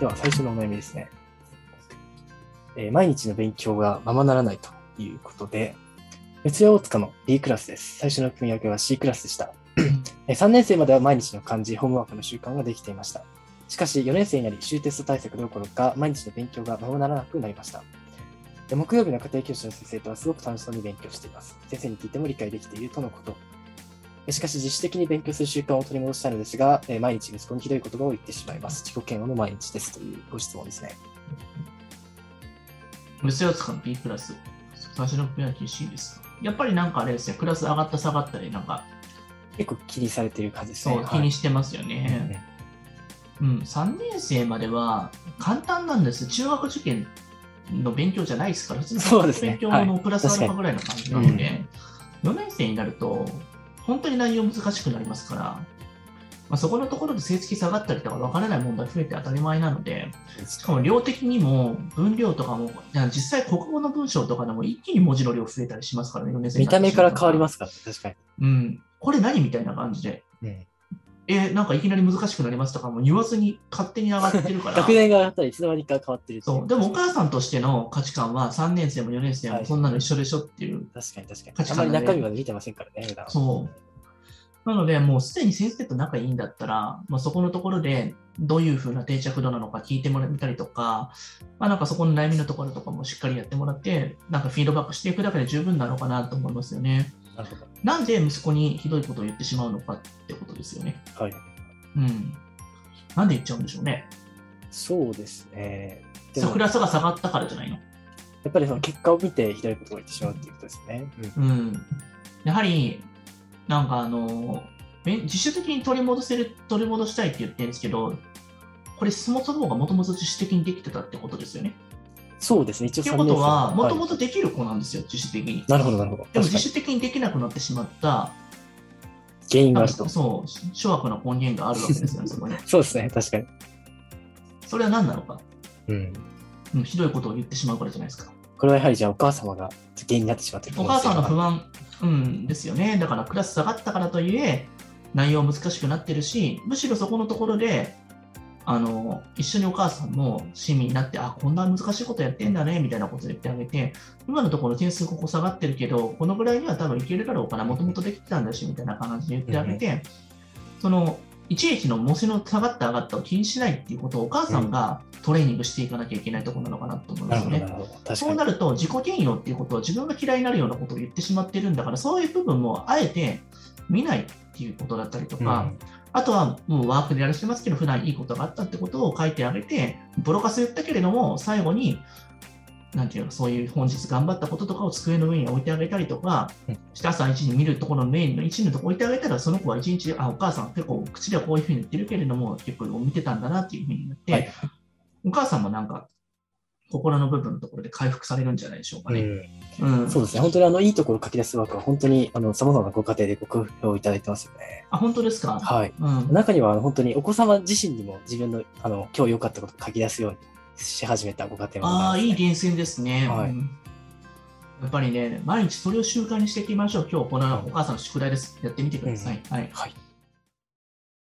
では、最初のお悩みですね。えー毎日の勉強がままならないということで、四谷大塚の B クラスです。最初の組み分けは C クラスでした。えー3年生までは毎日の漢字、ホームワークの習慣ができていました。しかし、4年生になり、終テスト対策どころか、毎日の勉強がままならなくなりました。で木曜日の家庭教師の先生とはすごく楽しそうに勉強しています。先生に聞いても理解できているとのこと。えしかし、自主的に勉強する習慣を取り戻したいのですが、えー毎日息子にひどい言葉を言ってしまいます。自己嫌悪の毎日ですというご質問ですね。無数を使う B クラス。最初の組み分け C です。やっぱりなんかあれですね、クラス上がった下がったり、なんか、結構気にされている感じですね。そう、気にしてますよね。うん、3年生までは簡単なんです。中学受験の勉強じゃないですから、普通のそうですね勉強のプラスアルファぐらいの感じなので、4年生になると、本当に内容難しくなりますから、まあ、そこのところで成績下がったりとか分からない問題増えて当たり前なので、しかも量的にも分量とかも、実際国語の文章とかでも一気に文字の量増えたりしますからね、4年生に見た目から変わりますから、確かに。うん、これ何みたいな感じで、うんえ、なんかいきなり難しくなりますとかも言わずに勝手に上がってるから。学年が上がったらいつの間にか変わってるそう。でもお母さんとしての価値観は3年生も4年生もそんなの一緒でしょっていう。確かに確かに。あんまり中身まで見てませんからね、普段はそう。なので、もうすでに先生と仲いいんだったら、まあ、そこのところでどういうふうな定着度なのか聞いてもらったりとか、まあ、なんかそこの悩みのところとかもしっかりやってもらって、なんかフィードバックしていくだけで十分なのかなと思いますよね。なるほど。なんで息子にひどいことを言ってしまうのかってことですよね。はい。うん。なんで言っちゃうんでしょうね。そうですね。でもクラスが下がったからじゃないの？やっぱりその結果を見てひどいことを言ってしまうっていうことですね。うんうん。やはり、なんかあの、べ自主的に取り戻せる、取り戻したいって言ってるんですけど、これ、そもそもがもともと自主的にできてたってことですよね。そうですね、一応っていうことは、もともと。とできる子なんですよ、自主的に。なるほど、なるほど。でも自主的にできなくなってしまった、原因があると。そう、諸悪の根源があるわけですよね、そこに。そうですね、確かに。それは何なのか、うん。うん、ひどいことを言ってしまうからじゃないですか。これはやはりじゃあお母様が原因になってしまっているお母さんの不安。安、うん、ですよね。だからクラス下がったからといえ、内容難しくなってるし、むしろそこのところで、あの一緒にお母さんも親身になって、あ、こんな難しいことやってんだね、みたいなこと言ってあげて、今のところ点数ここ下がってるけど、このぐらいには多分いけるだろうから、もともとできてたんだし、みたいな感じで言ってあげて、その、いちいちの模試の下がった上がったを気にしないっていうことをお母さんがトレーニングしていかなきゃいけないところなのかなと思いますね。そうな。ると、自己嫌悪っていうことは自分が嫌いになるようなことを言ってしまってるんだから、そういう部分もあえて見ないっていうことだったりとか、あとはもうワークでやらせてますけど、普段いいことがあったってことを書いてあげて、ボロカス言ったけれども、最後に、なんていうの、そういう本日頑張ったこととかを机の上に置いてあげたりとかうん、して朝一に見るところのメインの一のところ置いてあげたら、その子は一日、あ、お母さん結構口ではこういうふうに言ってるけれども、結構見てたんだなっていうふうになって、はいお母さんもなんか、心の部分のところで回復されるんじゃないでしょうかね。うんうん。そうですね、本当にあのいいところを書き出すワークは本当にあの様々なご家庭でご好評いただいてますよね。あ、本当ですか？はい。うん。中には本当にお子様自身にも自分のあの今日良かったことを書き出すようにし始めたご家庭もああ、いいい厳選ですね。はいうんやっぱりね、毎日それを習慣にしていきましょう。今日、このお母さんの宿題です。やってみてください。はい。はい。